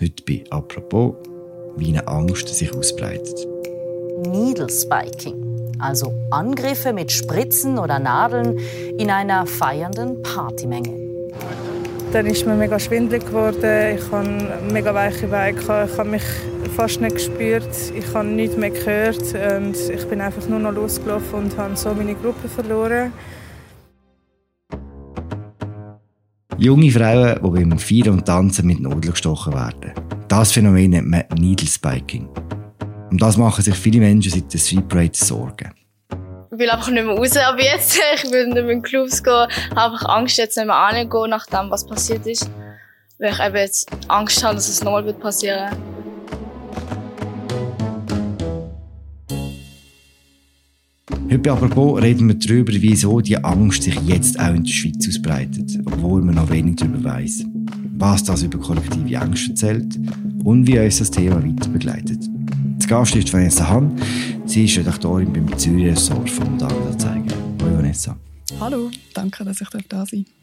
Heute bei «Apropos», wie eine Angst sich ausbreitet. Needle Spiking, also Angriffe mit Spritzen oder Nadeln in einer feiernden Partymenge. Dann ist mir mega schwindelig geworden. Ich hatte mega weiche Beine. Ich habe mich fast nicht gespürt. Ich habe nichts mehr gehört. Und ich bin einfach nur noch losgelaufen und habe so meine Gruppe verloren. Junge Frauen, die beim Feiern und Tanzen mit Nudeln gestochen werden. Das Phänomen nennt man Needle Spiking. Um das machen sich viele Menschen seit der Street Parade Sorgen. Ich will einfach nicht mehr raus ab jetzt. Ich will nicht mehr in Clubs gehen. Ich habe einfach Angst, jetzt nicht mehr hinzugehen, nach dem, was passiert ist. Weil ich eben jetzt Angst habe, dass es nochmal wird Heute apropos reden wir darüber, wieso die Angst sich jetzt auch in der Schweiz ausbreitet, obwohl man noch wenig darüber weiß. Was das über kollektive Angst erzählt und wie uns das Thema weiter begleitet. Das Gast ist Vanessa Hahn. Sie ist Redaktorin beim Zürich Ressort vom Tagesanzeiger. Hallo Vanessa. Hallo, danke, dass ich da sein No,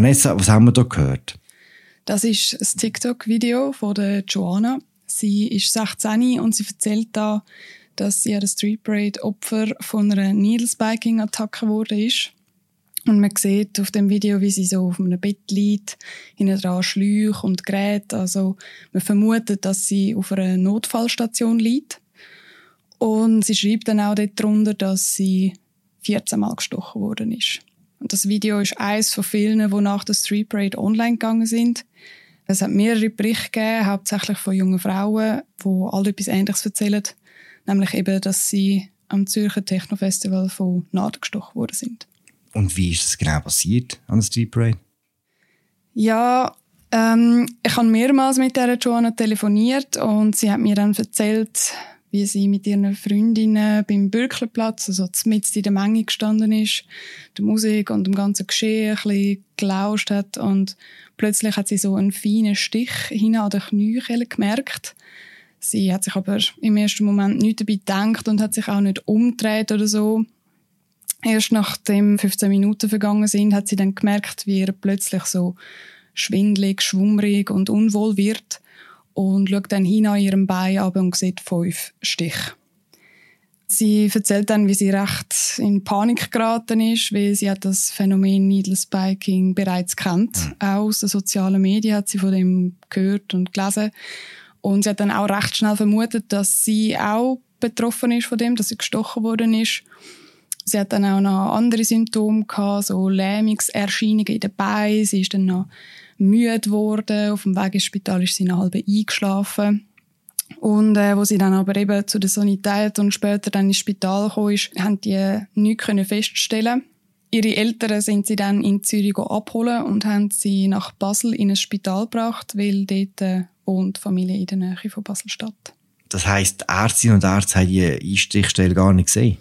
Vanessa, was haben wir da gehört? Das ist ein TikTok-Video von der Joanna. Sie ist 16 und sie erzählt da, dass sie an der Street Parade Opfer von einer Needle Spiking Attacke geworden ist. Und man sieht auf dem Video, wie sie so auf einem Bett liegt, hinten dran Schläuche und Geräte. Also man vermutet, dass sie auf einer Notfallstation liegt. Und sie schreibt dann auch dort drunter, dass sie 14 Mal gestochen worden ist. Und das Video ist eines von vielen, die nach der Street Parade online gegangen sind. Es hat mehrere Berichte gegeben, hauptsächlich von jungen Frauen, die alle etwas Ähnliches erzählen. Nämlich eben, dass sie am Zürcher Techno-Festival von Nadeln gestochen worden sind. Und wie ist das genau passiert an der Street Parade? Ja, ähm, ich habe mehrmals mit der Joanna telefoniert und sie hat mir dann erzählt, wie sie mit ihren Freundinnen beim Bürklerplatz, also mitten in der Menge gestanden ist, der Musik und dem ganzen Geschehen ein bisschen gelauscht hat und plötzlich hat sie so einen feinen Stich hinten an den Knöcheln gemerkt. Sie hat sich aber im ersten Moment nicht dabei gedacht und hat sich auch nicht umgedreht oder so. Erst nachdem 15 Minuten vergangen sind, hat sie dann gemerkt, wie ihr plötzlich so schwindlig, schwummrig und unwohl wird und schaut dann hin an ihrem Bein ab und sieht fünf Stiche. Sie erzählt dann, wie sie recht in Panik geraten ist, weil sie hat das Phänomen Needle Spiking bereits kennt. Mhm. Auch aus den sozialen Medien hat sie von dem gehört und gelesen. Und sie hat dann auch recht schnell vermutet, dass sie auch betroffen ist von dem, dass sie gestochen worden ist. Sie hat dann auch noch andere Symptome gehabt, so Lähmungserscheinungen in den Beinen. Sie ist dann noch müde geworden. Auf dem Weg ins Spital ist sie noch halb eingeschlafen. Und äh, wo sie dann aber eben zu der Sanität und später dann ins Spital gekommen ist, haben die nichts können feststellen. Ihre Eltern sind sie dann in Zürich abholen und haben sie nach Basel in ein Spital gebracht, weil dort äh, wohnt die Familie in der Nähe von Basel-Stadt. Das heisst, Ärztinnen und Ärzte haben die Einstichstelle gar nicht gesehen?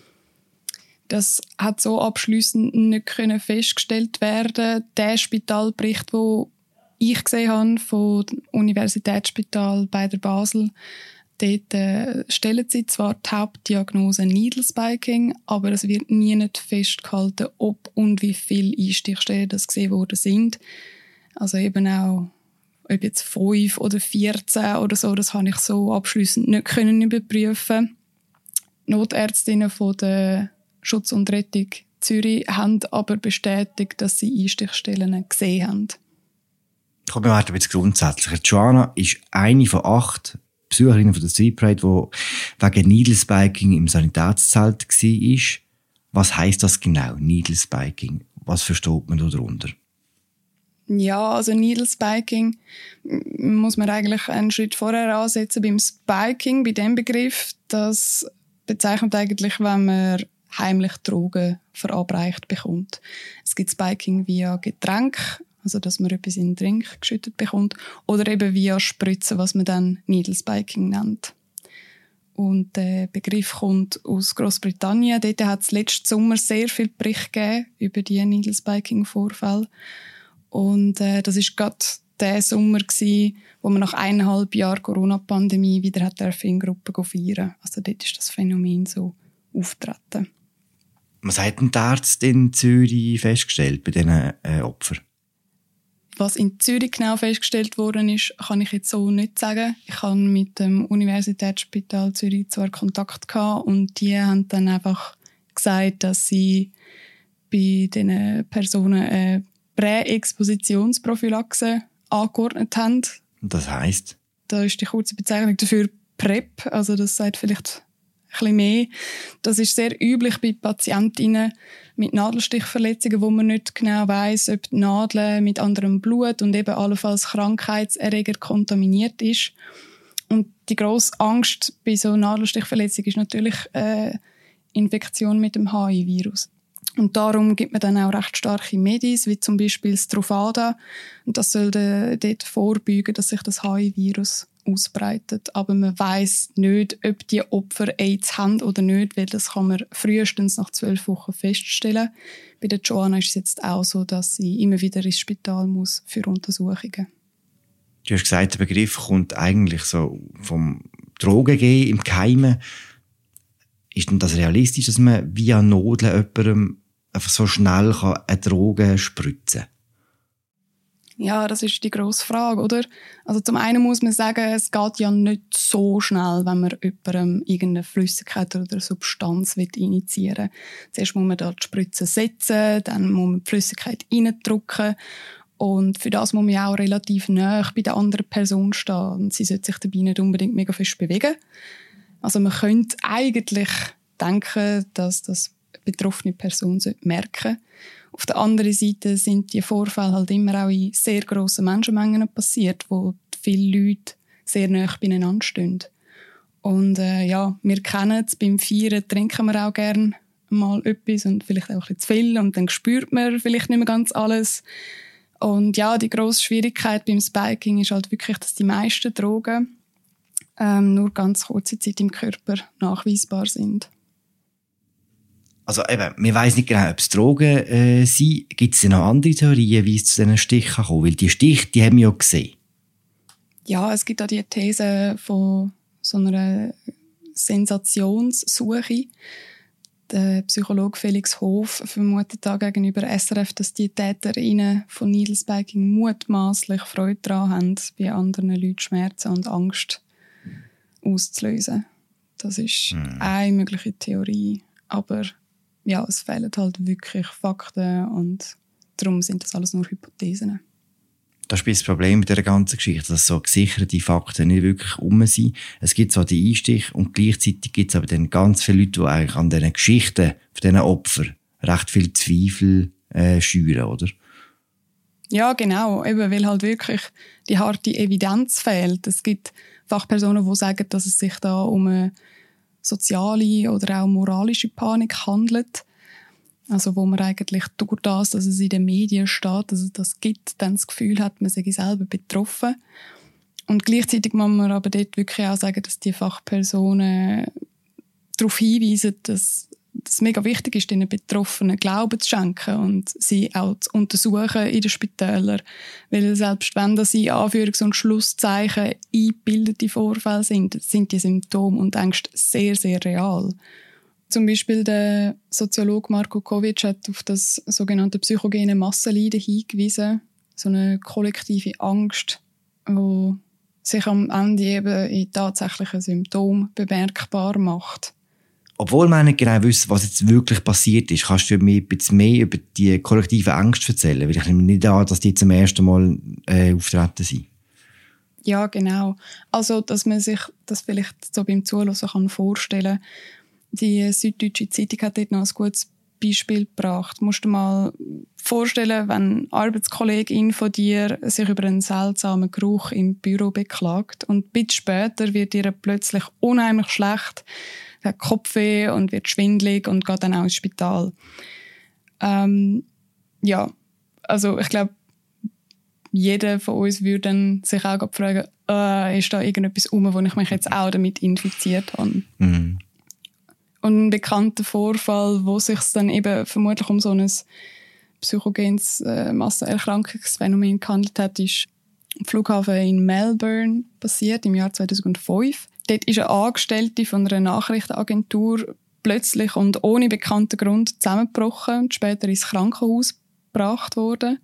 Das hat so abschließend nicht können festgestellt werden. Der Spitalbericht, wo ich gesehen habe vom Universitätsspital bei der Basel, dort äh, stellen sie zwar die Hauptdiagnose Needle Spiking, aber es wird nie nicht festgehalten, ob und wie viele Einstichstellen das gesehen worden sind. Also eben auch, ob jetzt fünf oder 14 oder so, das habe ich so abschließend nicht können überprüfen. Notärztinnen von der Schutz und Rettung Zürich haben aber bestätigt, dass sie Einstichstellen gesehen haben. Komm, wir jetzt grundsätzlich. Joanna ist eine von acht Besucherinnen von der Street Parade, die wegen Needle Spiking im Sanitätszelt war. Was heißt das genau, Needle Spiking? Was versteht man darunter? Ja, also Needle Spiking muss man eigentlich einen Schritt vorher ansetzen beim Spiking, bei dem Begriff. Das bezeichnet eigentlich, wenn man heimlich Drogen verabreicht bekommt. Es gibt Spiking via Getränk, also dass man etwas in den Drink geschüttet bekommt, oder eben via Spritzen, was man dann Needle Spiking nennt. Und der Begriff kommt aus Großbritannien. Dort hat es letzten Sommer sehr viel Bericht gegeben über die Needle Spiking Vorfälle. Und äh, das ist gerade der Sommer gewesen, wo man nach eineinhalb Jahren Corona-Pandemie wieder hat in Gruppen feiern. Also dort ist das Phänomen so auftreten. Was hat denn der Arzt in Zürich festgestellt bei diesen äh, Opfern? Was in Zürich genau festgestellt worden ist, kann ich jetzt so nicht sagen. Ich habe mit dem Universitätsspital Zürich zwar Kontakt gehabt und die haben dann einfach gesagt, dass sie bei diesen Personen eine Präexpositionsprophylaxe angeordnet haben. Das heisst? Da ist die kurze Bezeichnung dafür PrEP, also das sagt vielleicht ein bisschen mehr. Das ist sehr üblich bei Patientinnen mit Nadelstichverletzungen, wo man nicht genau weiß, ob die Nadel mit anderem Blut und eben allenfalls Krankheitserreger kontaminiert ist. Und die grosse Angst bei so Nadelstichverletzungen ist natürlich äh, Infektion mit dem HIV-Virus. Und darum gibt man dann auch recht starke Medis, wie zum Beispiel Strofada. Und das soll dort vorbeugen, dass sich das HIV-Virus ausbreitet. Aber man weiß nicht, ob die Opfer AIDS haben oder nicht, weil das kann man frühestens nach zwölf Wochen feststellen. Bei der Joanna ist es jetzt auch so, dass sie immer wieder ins Spital muss für Untersuchungen. Du hast gesagt, der Begriff kommt eigentlich so vom Drogengehen im Keimen. Ist denn das realistisch, dass man via Nodeln jemandem einfach so schnell eine Droge spritzen kann? Ja, das ist die grosse Frage, oder? Also zum einen muss man sagen, es geht ja nicht so schnell, wenn man jemandem irgendeine Flüssigkeit oder Substanz initiieren will. Zuerst muss man da die Spritze setzen, dann muss man die Flüssigkeit reindrücken und für das muss man ja auch relativ nah bei der anderen Person stehen und sie sollte sich dabei nicht unbedingt mega fest bewegen. Also man könnte eigentlich denken, dass das betroffene Person merken sollte. Auf der anderen Seite sind die Vorfälle halt immer auch in sehr grossen Menschenmengen passiert, wo viele Leute sehr nah beieinander stehen. Und äh, ja, wir kennen es, beim Feiern trinken wir auch gerne mal etwas und vielleicht auch bisschen zu viel und dann spürt man vielleicht nicht mehr ganz alles. Und ja, die grosse Schwierigkeit beim Spiking ist halt wirklich, dass die meisten Drogen ähm, nur ganz kurze Zeit im Körper nachweisbar sind. Also eben, wir weiss nicht genau, ob es Drogen äh, sind. Gibt es noch andere Theorien, wie es zu diesen Stichen kommt? Weil die Stiche, die haben wir ja gesehen. Ja, es gibt auch die These von so einer Sensationssuche. Der Psychologe Felix Hof vermutet da gegenüber SRF, dass die TäterInnen von Needle Spiking mutmaßlich Freude daran haben, bei anderen Leuten Schmerzen und Angst auszulösen. Das ist hm. eine mögliche Theorie. Aber ja, es fehlen halt wirklich Fakten und darum sind das alles nur Hypothesen. Das ist das Problem mit dieser ganzen Geschichte, dass so gesicherte Fakten nicht wirklich um sind. Es gibt zwar die Einstich und gleichzeitig gibt es aber dann ganz viele Leute, die eigentlich an diesen Geschichten von diesen Opfern recht viel Zweifel äh, schüren, oder? Ja, genau. Eben, weil halt wirklich die harte Evidenz fehlt. Es gibt Fachpersonen, die sagen, dass es sich da um eine soziale oder auch moralische Panik handelt. Also wo man eigentlich durch das, dass es in den Medien steht, dass es das gibt, dann das Gefühl hat, man sei selber betroffen. Und gleichzeitig muss man aber dort wirklich auch sagen, dass die Fachpersonen darauf hinweisen, dass es mega wichtig ist, den Betroffenen Glauben zu schenken und sie auch zu untersuchen in den Spitälern. Weil selbst wenn das in Anführungs- und Schlusszeichen eingebildete Vorfälle sind, sind die Symptome und Ängste sehr, sehr real. Zum Beispiel der Soziologe Marko Kovic hat auf das sogenannte psychogene Massenleiden hingewiesen. So eine kollektive Angst, die sich am Ende eben in tatsächlichen Symptomen bemerkbar macht obwohl man nicht genau wissen, was jetzt wirklich passiert ist, kannst du mir ein bisschen mehr über die kollektive Angst erzählen? Weil ich nehme nicht an, dass die zum ersten Mal äh, auftreten sind. Ja, genau. Also, dass man sich das vielleicht so beim Zuhören kann vorstellen Die Süddeutsche Zeitung hat dort noch ein gutes Beispiel gebracht. Du musst dir mal vorstellen, wenn eine Arbeitskollegin von dir sich über einen seltsamen Geruch im Büro beklagt und ein bisschen später wird ihr plötzlich unheimlich schlecht hat Kopfweh und wird schwindlig und geht dann auch ins Spital. Ähm, ja, also ich glaube, jeder von uns würde dann sich auch fragen, äh, ist da irgendetwas um, wo ich mich jetzt auch damit infiziert habe. Mhm. Und ein bekannter Vorfall, wo sich dann eben vermutlich um so ein psychogenes äh, Massenerkrankungsphänomen gehandelt hat, ist am Flughafen in Melbourne passiert im Jahr 2005. Dort ist eine Angestellte von einer Nachrichtenagentur plötzlich und ohne bekannten Grund zusammengebrochen und später ins Krankenhaus gebracht worden.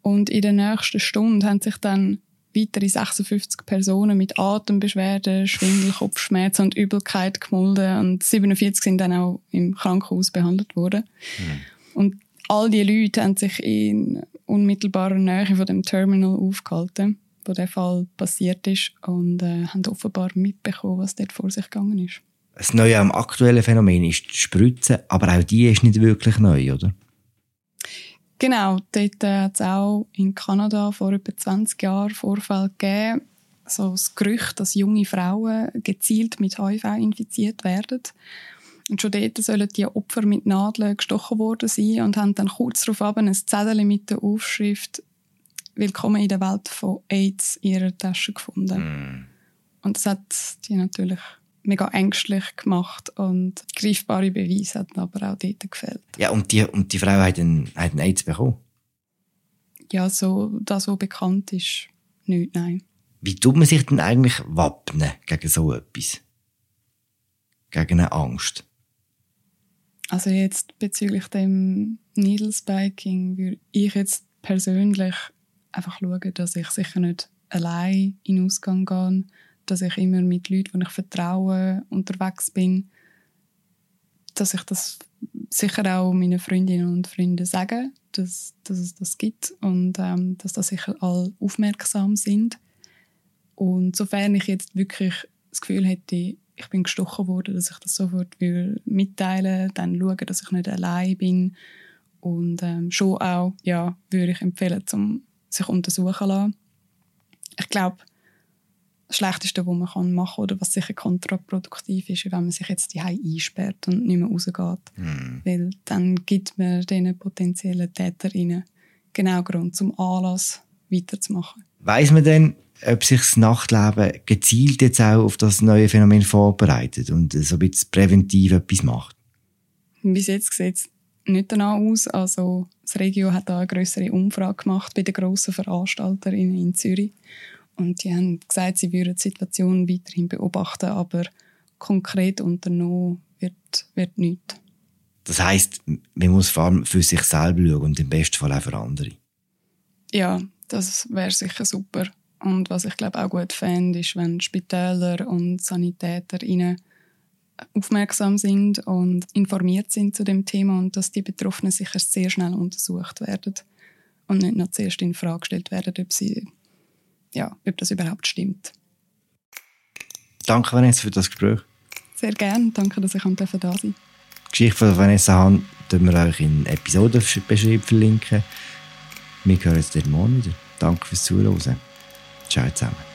Und in der nächsten Stunde haben sich dann weitere 56 Personen mit Atembeschwerden, Schwindel, Kopfschmerzen und Übelkeit gemolden und 47 sind dann auch im Krankenhaus behandelt worden. Mhm. Und all die Leute haben sich in unmittelbarer Nähe von dem Terminal aufgehalten, wo der Fall passiert ist und äh, haben offenbar mitbekommen, was dort vor sich gegangen ist. Das Neue am aktuellen Phänomen ist die Spritze, aber auch die ist nicht wirklich neu, oder? Genau, dort äh, hat es auch in Kanada vor etwa 20 Jahren Vorfall gegeben, so das Gerücht, dass junge Frauen gezielt mit HIV infiziert werden. Und schon dort sollen die Opfer mit Nadeln gestochen worden sein und haben dann kurz darauf ein Zettel mit der Aufschrift «Willkommen in der Welt von AIDS» in ihrer Tasche gefunden. Mm. Und das hat die natürlich mega ängstlich gemacht und greifbare Beweise hatten aber auch dort gefehlt. Ja, und die, und die Frau hat einen, hat einen AIDS bekommen? Ja, so, das, was bekannt ist, nicht, nein. Wie tut man sich denn eigentlich wappnen gegen so etwas? Gegen eine Angst? Also jetzt bezüglich dem Needle Spiking würde ich jetzt persönlich einfach schauen, dass ich sicher nicht allein in den Ausgang gehe, dass ich immer mit Leuten, die ich vertraue, unterwegs bin, dass ich das sicher auch meinen Freundinnen und Freunden sage, dass, dass es das gibt und ähm, dass da sicher alle aufmerksam sind. Und sofern ich jetzt wirklich das Gefühl hätte, ich bin gestochen worden, dass ich das sofort will mitteilen, dann schauen, dass ich nicht allein bin und ähm, schon auch, ja, würde ich empfehlen, zum sich untersuchen lassen. Ich glaube, das Schlechteste, was man machen kann oder was sicher kontraproduktiv ist, wenn man sich jetzt die einsperrt und nicht mehr rausgeht. Mhm. Weil dann gibt man diesen potenziellen Täterinnen genau Grund zum Anlass weiterzumachen. Weiß man denn, ob sich das Nachtleben gezielt jetzt auch auf das neue Phänomen vorbereitet und so ein bisschen präventiv etwas macht? Bis jetzt sieht es nicht danach aus. Also das Regio hat da eine größere Umfrage gemacht bei den grossen Veranstalterinnen in Zürich. Und die haben gesagt, sie würden die Situation weiterhin beobachten, aber konkret unternommen wird, wird nichts. Das heisst, man muss vor allem für sich selber schauen und im besten Fall auch für andere. Ja, das wäre sicher super. Und was ich glaube auch gut fände, ist, wenn Spitäler und Sanitäter ihnen aufmerksam sind und informiert sind zu dem Thema und dass die Betroffenen sicher sehr schnell untersucht werden und nicht noch zuerst in Frage gestellt werden, ob sie ja, ob das überhaupt stimmt. Danke, Vanessa, für das Gespräch. Sehr gerne. Danke, dass ich da sein durfte. Die Geschichte von Vanessa Hahn werden wir euch in Episodenbeschreibung verlinken. Wir hören uns dann morgen wieder. Danke fürs Zuhören. Ciao zusammen.